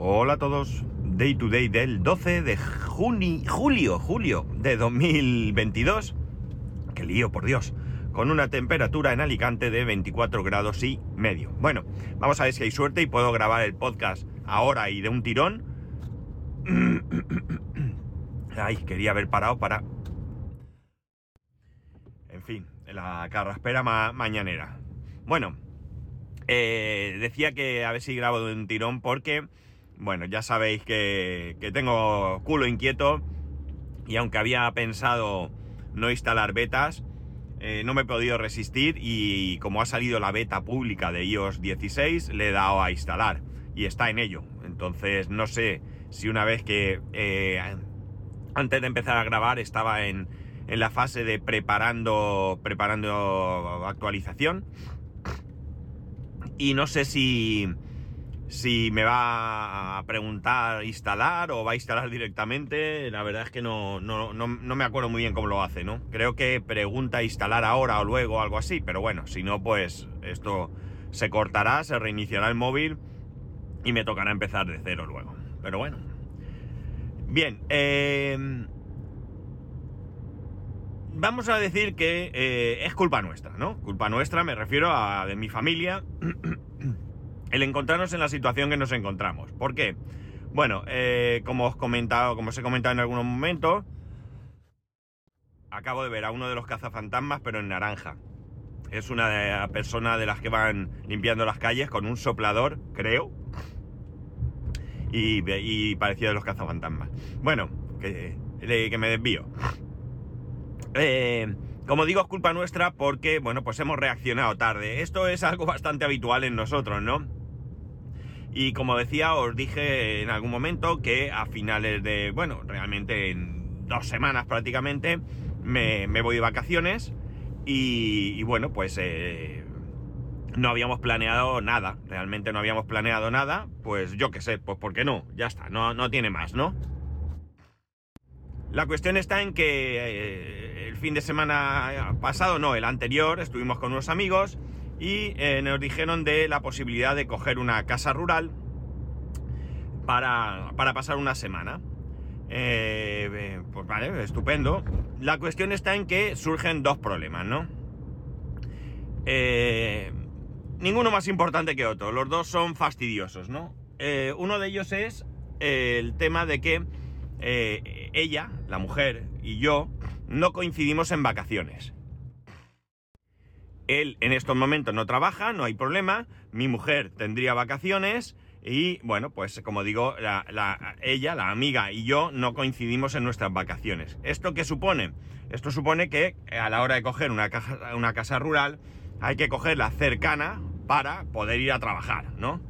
Hola a todos. Day to day del 12 de juni, julio, julio de 2022. Qué lío, por Dios. Con una temperatura en Alicante de 24 grados y medio. Bueno, vamos a ver si hay suerte y puedo grabar el podcast ahora y de un tirón. Ay, quería haber parado para... En fin, la carraspera ma mañanera. Bueno, eh, decía que a ver si grabo de un tirón porque, bueno, ya sabéis que, que tengo culo inquieto y aunque había pensado no instalar betas, eh, no me he podido resistir y como ha salido la beta pública de iOS 16, le he dado a instalar y está en ello. Entonces no sé si una vez que eh, antes de empezar a grabar estaba en, en la fase de preparando, preparando actualización y no sé si, si me va a preguntar instalar o va a instalar directamente. La verdad es que no, no, no, no, me acuerdo muy bien cómo lo hace, ¿no? Creo que pregunta instalar ahora o luego, algo así, pero bueno, si no, pues esto se cortará, se reiniciará el móvil y me tocará empezar de cero luego. Pero bueno. Bien, eh, vamos a decir que eh, es culpa nuestra, ¿no? Culpa nuestra, me refiero a de mi familia, el encontrarnos en la situación que nos encontramos. ¿Por qué? Bueno, eh, como os comentado, como os he comentado en algún momento, acabo de ver a uno de los cazafantasmas, pero en naranja. Es una persona de las que van limpiando las calles con un soplador, creo. Y, y parecía de los cazafantasmas. Bueno, que, que me desvío. Eh, como digo, es culpa nuestra porque, bueno, pues hemos reaccionado tarde. Esto es algo bastante habitual en nosotros, ¿no? Y como decía, os dije en algún momento que a finales de, bueno, realmente en dos semanas prácticamente, me, me voy de vacaciones y, bueno, pues eh, no habíamos planeado nada, realmente no habíamos planeado nada, pues yo qué sé, pues ¿por qué no? Ya está, no, no tiene más, ¿no? La cuestión está en que eh, el fin de semana pasado, no, el anterior, estuvimos con unos amigos y eh, nos dijeron de la posibilidad de coger una casa rural para, para pasar una semana. Eh, pues vale, estupendo. La cuestión está en que surgen dos problemas, ¿no? ninguno más importante que otro, los dos son fastidiosos, ¿no? uno de ellos es el tema de que eh, ella, la mujer, y yo no coincidimos en vacaciones. Él en estos momentos no trabaja, no hay problema. Mi mujer tendría vacaciones y, bueno, pues como digo, ella, la amiga y yo no coincidimos en nuestras vacaciones. ¿Esto qué supone? Esto supone que a la hora de coger una, una casa rural hay que cogerla cercana para poder ir a trabajar, ¿no?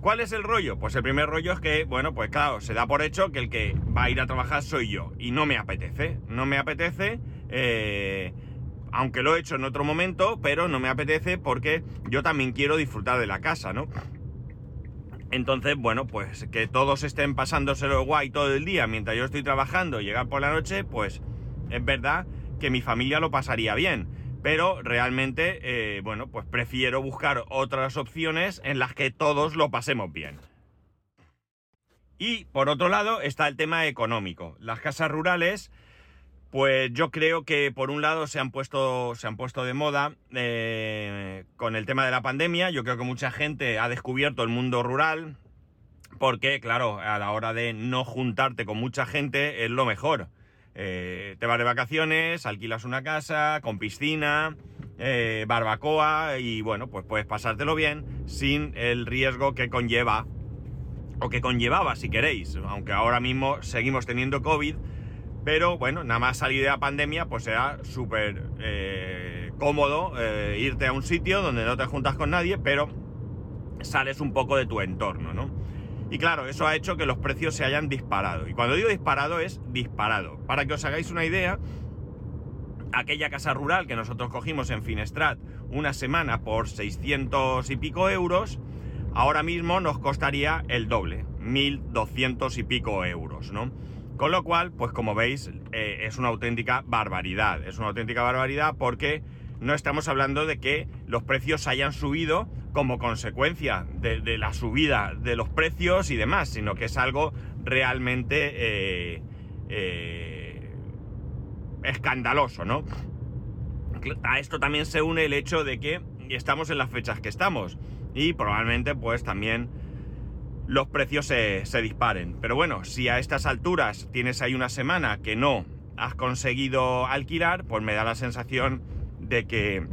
¿Cuál es el rollo? Pues el primer rollo es que, bueno, pues claro, se da por hecho que el que va a ir a trabajar soy yo. Y no me apetece. No me apetece. Eh, aunque lo he hecho en otro momento, pero no me apetece porque yo también quiero disfrutar de la casa, ¿no? Entonces, bueno, pues que todos estén pasándoselo guay todo el día mientras yo estoy trabajando y llegar por la noche, pues es verdad que mi familia lo pasaría bien pero realmente, eh, bueno, pues prefiero buscar otras opciones en las que todos lo pasemos bien. Y por otro lado está el tema económico. Las casas rurales, pues yo creo que por un lado se han puesto, se han puesto de moda eh, con el tema de la pandemia. Yo creo que mucha gente ha descubierto el mundo rural porque, claro, a la hora de no juntarte con mucha gente es lo mejor. Eh, te vas de vacaciones, alquilas una casa con piscina, eh, barbacoa y bueno, pues puedes pasártelo bien sin el riesgo que conlleva o que conllevaba si queréis, aunque ahora mismo seguimos teniendo COVID, pero bueno, nada más salir de la pandemia pues será súper eh, cómodo irte a un sitio donde no te juntas con nadie, pero sales un poco de tu entorno, ¿no? Y claro, eso ha hecho que los precios se hayan disparado. Y cuando digo disparado es disparado. Para que os hagáis una idea, aquella casa rural que nosotros cogimos en Finestrat una semana por 600 y pico euros, ahora mismo nos costaría el doble, 1200 y pico euros, ¿no? Con lo cual, pues como veis, eh, es una auténtica barbaridad. Es una auténtica barbaridad porque no estamos hablando de que los precios hayan subido como consecuencia de, la subida de los precios y demás, sino que es algo realmente eh, eh, escandaloso, ¿no? A esto también se une el hecho de que estamos en las fechas que estamos y probablemente pues también los precios se, disparen. Pero bueno, si a estas alturas tienes ahí una semana que no has conseguido alquilar, pues me da la sensación de que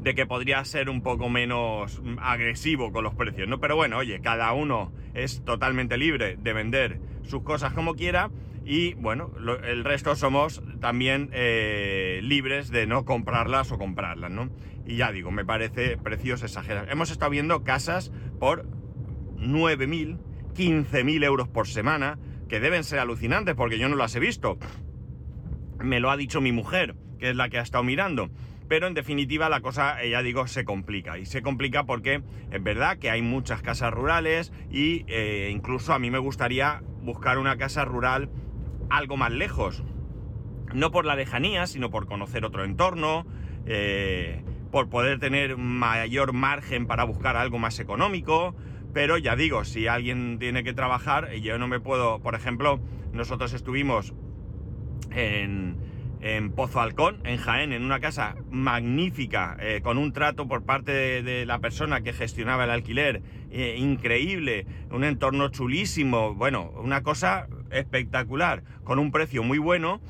de que podría ser un poco menos agresivo con los precios, ¿no? Pero bueno, oye, cada uno es totalmente libre de vender sus cosas como quiera y bueno, el resto somos también eh, libres de no comprarlas o comprarlas, ¿no? Y ya digo, me parece precios exagerados. Hemos estado viendo casas por 9.000, 15.000 euros por semana, que deben ser alucinantes porque yo no las he visto. Me lo ha dicho mi mujer, que es la que ha estado mirando. Pero en definitiva la cosa, eh, ya digo, se complica. Y se complica porque es verdad que hay muchas casas rurales y eh, incluso a mí me gustaría buscar una casa rural algo más lejos. No por la lejanía, sino por conocer otro entorno, eh, por poder tener mayor margen para buscar algo más económico. Pero ya digo, si alguien tiene que trabajar, yo no me puedo, por ejemplo, nosotros estuvimos en, Pozo Halcón, en Jaén, en una casa magnífica, eh, con un trato por parte de, la persona que gestionaba el alquiler, eh, increíble, un entorno chulísimo, bueno, una cosa espectacular, con un precio muy bueno.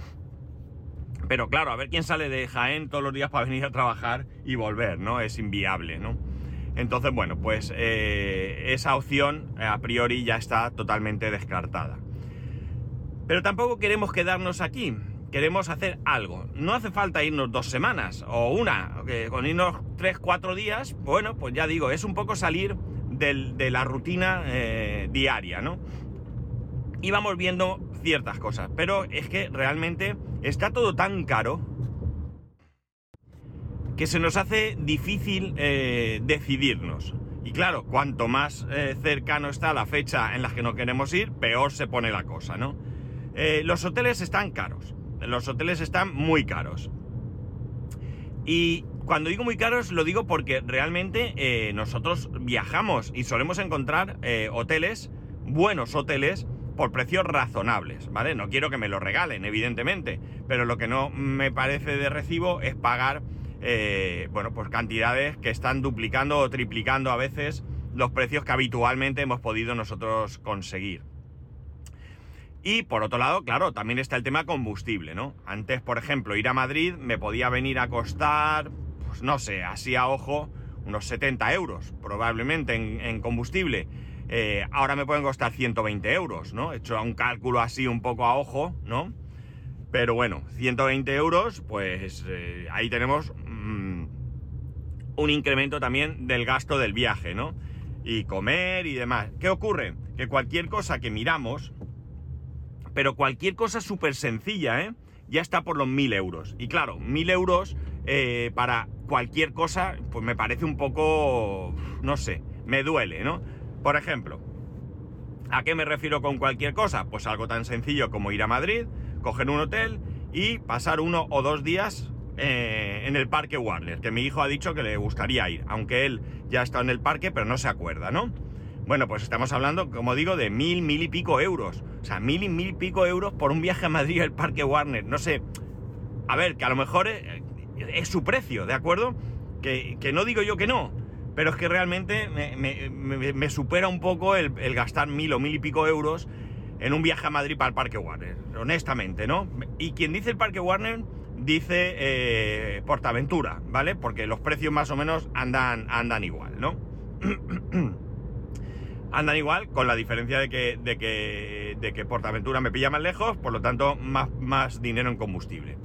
Pero claro, a ver quién sale de Jaén todos los días para venir a trabajar y volver, ¿no? Es inviable, ¿no? Entonces, bueno, pues eh, esa opción a priori ya está totalmente descartada. Pero tampoco queremos quedarnos aquí queremos hacer algo. No hace falta irnos dos semanas o una, con irnos tres, cuatro días, bueno, pues ya digo, es un poco salir de la rutina eh, diaria, ¿no? Y vamos viendo ciertas cosas, pero es que realmente está todo tan caro que se nos hace difícil eh, decidirnos. Y claro, cuanto más eh, cercano está la fecha en la que no queremos ir, peor se pone la cosa, ¿no? los hoteles están caros los hoteles están muy caros. Y cuando digo muy caros, lo digo porque realmente eh, nosotros viajamos y solemos encontrar eh, hoteles, buenos hoteles, por precios razonables, ¿vale? No quiero que me lo regalen, evidentemente, pero lo que no me parece de recibo es pagar, eh, bueno, pues cantidades que están duplicando o triplicando a veces los precios que habitualmente hemos podido nosotros conseguir. Y por otro lado, claro, también está el tema combustible, ¿no? Antes, por ejemplo, ir a Madrid me podía venir a costar, pues no sé, así a ojo, unos 70 euros, probablemente en, combustible. Eh, ahora me pueden costar 120 euros, ¿no? He hecho un cálculo así un poco a ojo, ¿no? Pero bueno, 120 euros, pues eh, ahí tenemos mm, un incremento también del gasto del viaje, ¿no? Y comer y demás. ¿Qué ocurre? Que cualquier cosa que miramos, pero cualquier cosa súper sencilla, ¿eh? Ya está por los 1000 euros. Y claro, 1000 euros eh, para cualquier cosa, pues me parece un poco, no sé, me duele, ¿no? Por ejemplo, ¿a qué me refiero con cualquier cosa? Pues algo tan sencillo como ir a Madrid, coger un hotel y pasar uno o dos días eh, en el parque Warner, que mi hijo ha dicho que le gustaría ir, aunque él ya está en el parque, pero no se acuerda, ¿no? Bueno, pues estamos hablando, como digo, de mil, mil y pico euros. O sea, mil y mil y pico euros por un viaje a Madrid al Parque Warner. No sé. A ver, que a lo mejor es, su precio, ¿de acuerdo? Que, no digo yo que no. Pero es que realmente me, supera un poco el, gastar mil o mil y pico euros en un viaje a Madrid para el Parque Warner. Honestamente, ¿no? Y quien dice el Parque Warner dice eh, Portaventura, ¿vale? Porque los precios más o menos andan, andan igual, ¿no? andan igual, con la diferencia de que, de que, de que Portaventura me pilla más lejos, por lo tanto, más, más dinero en combustible.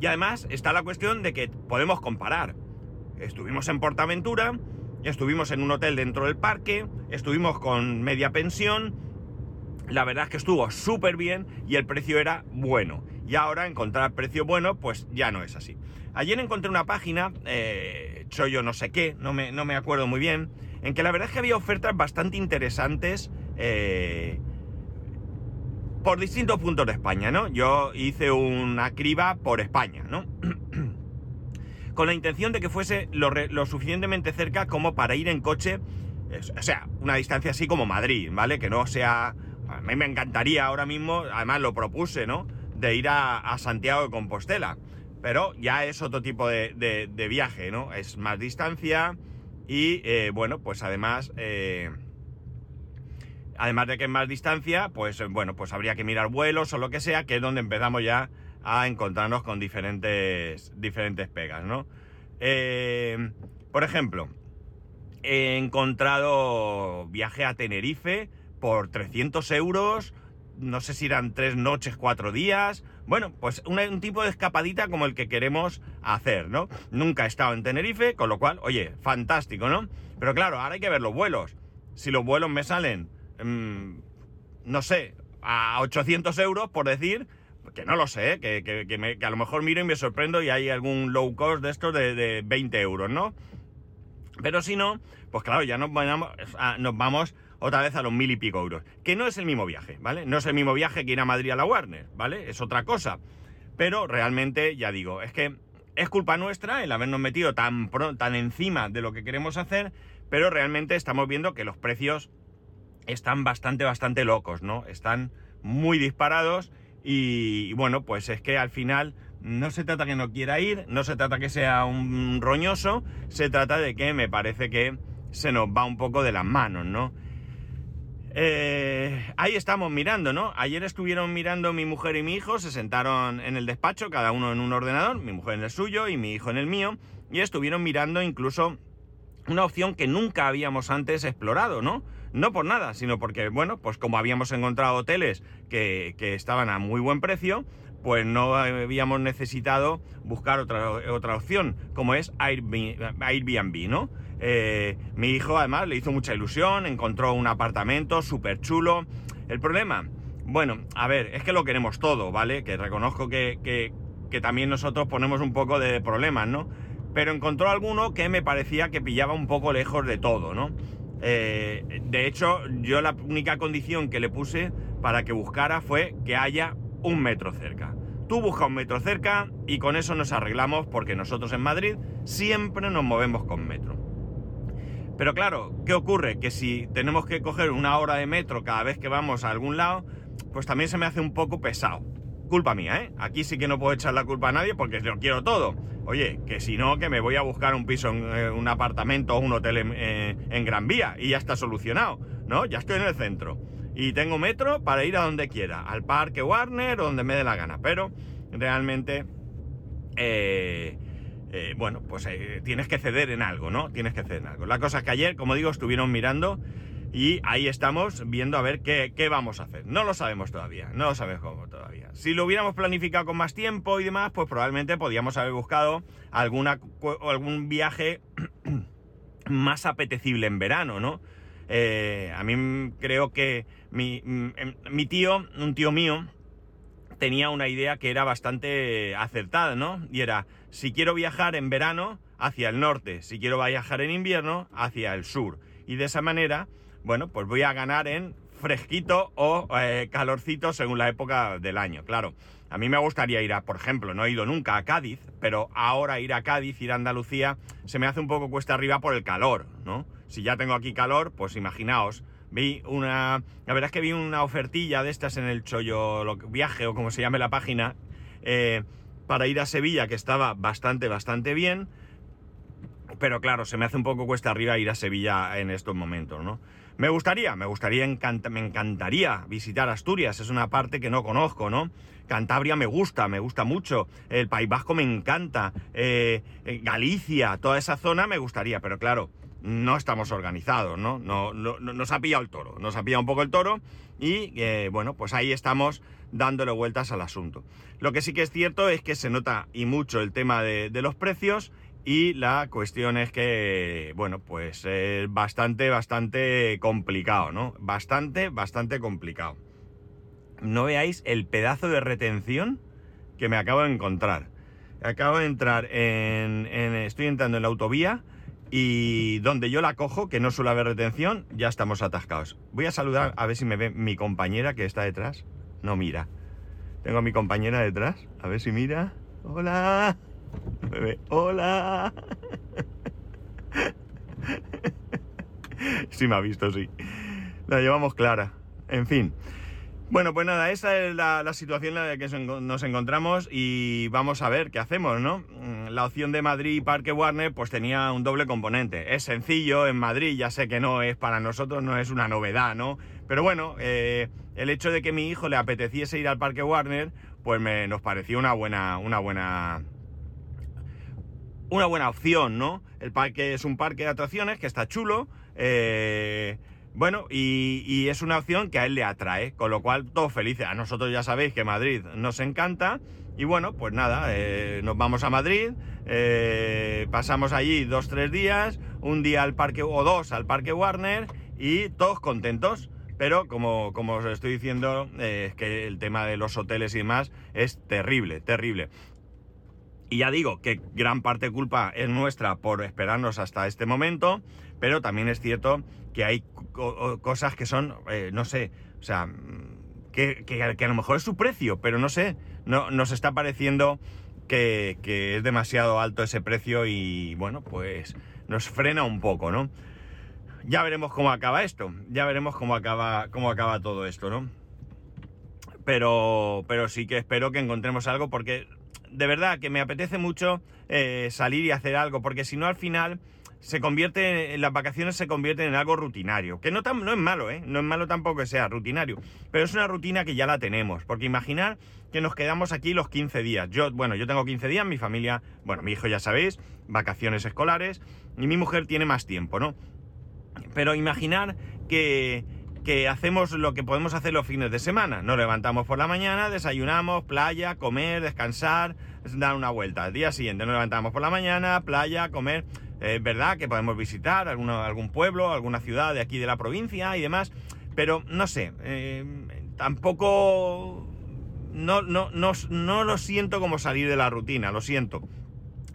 Y además está la cuestión de que podemos comparar. Estuvimos en Portaventura, estuvimos en un hotel dentro del parque, estuvimos con media pensión, la verdad es que estuvo súper bien y el precio era bueno. Y ahora encontrar precio bueno, pues ya no es así. Ayer encontré una página, eh, yo no sé qué, no me, no me acuerdo muy bien, en que la verdad es que había ofertas bastante interesantes eh, por distintos puntos de España, ¿no? Yo hice una criba por España, ¿no? con la intención de que fuese lo, lo suficientemente cerca como para ir en coche, es- o sea, una distancia así como Madrid, ¿vale? Que no sea... A mí me encantaría ahora mismo, además lo propuse, ¿no? De ir a, Santiago de Compostela. Pero ya es otro tipo de, de- viaje, ¿no? Es más distancia y, eh, bueno, pues además... eh, además de que es más distancia, pues eh, bueno, pues habría que mirar vuelos o lo que sea, que es donde empezamos ya a encontrarnos con diferentes, diferentes pegas, ¿no? Por ejemplo, he encontrado viaje a Tenerife por 300 euros, no sé si eran tres noches, cuatro días. Bueno, pues un tipo de escapadita como el que queremos hacer, ¿no? Nunca he estado en Tenerife, con lo cual, oye, fantástico, ¿no? Pero claro, ahora hay que ver los vuelos. Si los vuelos me salen, mm, no sé, a 800 euros, por decir, que no lo sé, ¿eh? que, que- a lo mejor miro y me sorprendo y hay algún low cost de estos de, de 20 euros, ¿no? Pero si no, pues claro, ya nos vamos, a- nos vamos otra vez a los mil y pico euros. Que no es el mismo viaje, ¿vale? No es el mismo viaje que ir a Madrid a la Warner, ¿vale? Es otra cosa. Pero realmente, ya digo, es que es culpa nuestra el habernos metido tan, tan encima de lo que queremos hacer, pero realmente estamos viendo que los precios están bastante, bastante locos, ¿no? Están muy disparados y, y bueno, pues es que al final no se trata que no quiera ir, no se trata que sea un roñoso, se trata de que me parece que se nos va un poco de las manos, ¿no? Eh, ahí estamos mirando, ¿no? Ayer estuvieron mirando mi mujer y mi hijo, se sentaron en el despacho, cada uno en un ordenador, mi mujer en el suyo y mi hijo en el mío, y estuvieron mirando incluso una opción que nunca habíamos antes explorado, ¿no? No por nada, sino porque, bueno, pues como habíamos encontrado hoteles que, que estaban a muy buen precio, pues no habíamos necesitado buscar otra, otra opción, como es Airbnb, ¿no? Eh, mi hijo además le hizo mucha ilusión, encontró un apartamento súper chulo. El problema, bueno, a ver, es que lo queremos todo, ¿vale? Que reconozco que, que- que también nosotros ponemos un poco de problemas, ¿no? Pero encontró alguno que me parecía que pillaba un poco lejos de todo, ¿no? Eh, de hecho, yo la única condición que le puse para que buscara fue que haya un metro cerca. Tú busca un metro cerca y con eso nos arreglamos porque nosotros en Madrid siempre nos movemos con metro. Pero claro, ¿qué ocurre? Que si tenemos que coger una hora de metro cada vez que vamos a algún lado, pues también se me hace un poco pesado. Culpa mía, ¿eh? Aquí sí que no puedo echar la culpa a nadie porque lo quiero todo. Oye, que si no, que me voy a buscar un piso, eh, un apartamento o un hotel en, eh, en Gran Vía y ya está solucionado, ¿no? Ya estoy en el centro. Y tengo metro para ir a donde quiera, al parque Warner o donde me dé la gana. Pero realmente, eh, eh, bueno, pues eh, tienes que ceder en algo, ¿no? Tienes que ceder en algo. La cosa es que ayer, como digo, estuvieron mirando y ahí estamos viendo a ver qué, qué vamos a hacer. No lo sabemos todavía, no lo sabemos cómo todavía. Si lo hubiéramos planificado con más tiempo y demás, pues probablemente podíamos haber buscado alguna, algún viaje más apetecible en verano, ¿no? Eh, a mí creo que mi, em, mi tío, un tío mío, tenía una idea que era bastante acertada, ¿no? Y era, si quiero viajar en verano, hacia el norte, si quiero viajar en invierno, hacia el sur. Y de esa manera, bueno, pues voy a ganar en fresquito o eh, calorcito según la época del año, claro. A mí me gustaría ir a, por ejemplo, no he ido nunca a Cádiz, pero ahora ir a Cádiz, ir a Andalucía, se me hace un poco cuesta arriba por el calor, ¿no? Si ya tengo aquí calor, pues imaginaos, vi una... La verdad es que vi una ofertilla de estas en el Chollo lo- Viaje, o como se llame la página, eh, para ir a Sevilla, que estaba bastante, bastante bien, pero claro, se me hace un poco cuesta arriba ir a Sevilla en estos momentos, ¿no? Me gustaría, me gustaría, me encantaría visitar Asturias, es una parte que no conozco, ¿no? Cantabria me gusta, me gusta mucho, el País Vasco me encanta, eh, eh, Galicia, toda esa zona me gustaría, pero claro, no estamos organizados, ¿no? No, no- no- nos ha pillado el toro, nos ha pillado un poco el toro y eh, bueno, pues ahí estamos dándole vueltas al asunto. Lo que sí que es cierto es que se nota y mucho el tema de, los precios y la cuestión es que, bueno, pues es bastante, bastante complicado, ¿no? Bastante, bastante complicado. No veáis el pedazo de retención que me acabo de encontrar. Acabo de entrar en, en- Estoy entrando en la autovía y donde yo la cojo, que no suele haber retención, ya estamos atascados. Voy a saludar a ver si me ve mi compañera que está detrás. No mira. Tengo a mi compañera detrás. A ver si mira. Hola. Bebé, hola. Sí me ha visto, sí. La llevamos clara. En fin. Bueno, pues nada, esa es la, situación en la que nos encontramos y vamos a ver qué hacemos, ¿no? La opción de Madrid y Parque Warner pues tenía un doble componente. Es sencillo, en Madrid ya sé que no es para nosotros, no es una novedad, ¿no? Pero bueno, eh, el hecho de que mi hijo le apeteciese ir al Parque Warner, pues me, nos pareció una buena, una buena, una buena opción, ¿no? El parque es un parque de atracciones que está chulo, eh, bueno, y, es una opción que a él le atrae, con lo cual todos felices. A nosotros ya sabéis que Madrid nos encanta. Y bueno, pues nada, eh, nos vamos a Madrid, eh, pasamos allí dos, tres días, un día al parque o dos al parque Warner y todos contentos. Pero como, como os estoy diciendo, eh, que el tema de los hoteles y demás es terrible, terrible. Y ya digo que gran parte culpa es nuestra por esperarnos hasta este momento, pero también es cierto que hay cosas que son, eh, no sé, o sea, que, a lo mejor es su precio, pero no sé, no, nos está pareciendo que, es demasiado alto ese precio y bueno, pues nos frena un poco, ¿no? Ya veremos cómo acaba esto, ya veremos cómo acaba, cómo acaba todo esto, ¿no? Pero, pero sí que espero que encontremos algo porque de verdad que me apetece mucho eh, salir y hacer algo, porque si no al final se convierte, en las vacaciones se convierten en algo rutinario, que no, no es malo, ¿eh? no es malo tampoco que sea rutinario, pero es una rutina que ya la tenemos, porque imaginar que nos quedamos aquí los 15 días, yo, bueno, yo tengo 15 días, mi familia, bueno, mi hijo ya sabéis, vacaciones escolares, y mi mujer tiene más tiempo, ¿no? Pero imaginar que, que hacemos lo que podemos hacer los fines de semana. Nos levantamos por la mañana, desayunamos, playa, comer, descansar, dar una vuelta. Al día siguiente nos levantamos por la mañana, playa, comer. Es verdad que podemos visitar algún pueblo, alguna ciudad de aquí de la provincia y demás, pero no sé, eh, tampoco... No, no, no, no lo siento como salir de la rutina, lo siento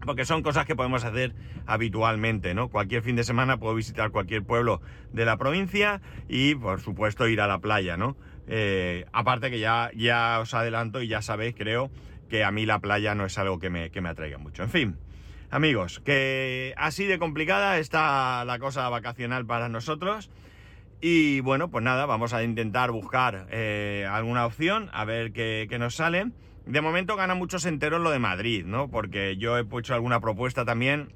porque son cosas que podemos hacer habitualmente, ¿no? Cualquier fin de semana puedo visitar cualquier pueblo de la provincia y, por supuesto, ir a la playa, ¿no? Eh, aparte que ya, ya os adelanto y ya sabéis, creo, que a mí la playa no es algo que me, que me atraiga mucho. En fin, amigos, que así de complicada está la cosa vacacional para nosotros. Y bueno, pues nada, vamos a intentar buscar eh, alguna opción, a ver qué, qué nos sale. De momento gana muchos enteros lo de Madrid, ¿no? Porque yo he hecho alguna propuesta también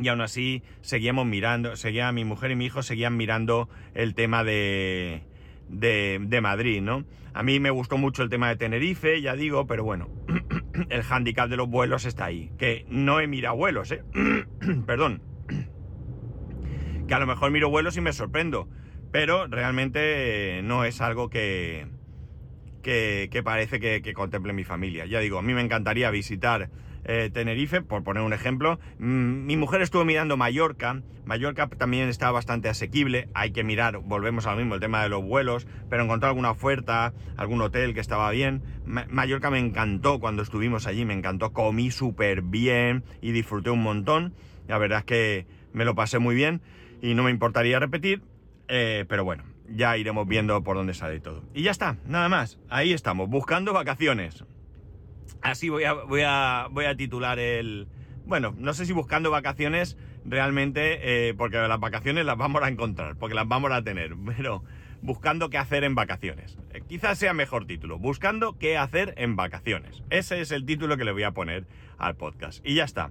y aún así seguíamos mirando, seguía mi mujer y mi hijo seguían mirando el tema de, de, Madrid, ¿no? A mí me gustó mucho el tema de Tenerife, ya digo, pero bueno, el hándicap de los vuelos está ahí, que no he mirado vuelos, ¿eh? Perdón. Que a lo mejor miro vuelos y me sorprendo, pero realmente no es algo que que, parece que, contemple mi familia. Ya digo, a mí me encantaría visitar eh, Tenerife, por poner un ejemplo. Mm, mi mujer estuvo mirando Mallorca. Mallorca también está bastante asequible. Hay que mirar, volvemos al mismo, el tema de los vuelos, pero encontró alguna oferta, algún hotel que estaba bien. Mallorca me encantó cuando estuvimos allí, me encantó, comí súper bien y disfruté un montón. La verdad es que me lo pasé muy bien y no me importaría repetir, eh, pero bueno, ya iremos viendo por dónde sale todo. Y ya está, nada más. Ahí estamos, buscando vacaciones. Así voy a, voy a, voy a titular el... Bueno, no sé si buscando vacaciones realmente, eh, porque las vacaciones las vamos a encontrar, porque las vamos a tener, pero buscando qué hacer en vacaciones. Eh, quizás sea mejor título, buscando qué hacer en vacaciones. Ese es el título que le voy a poner al podcast. Y ya está.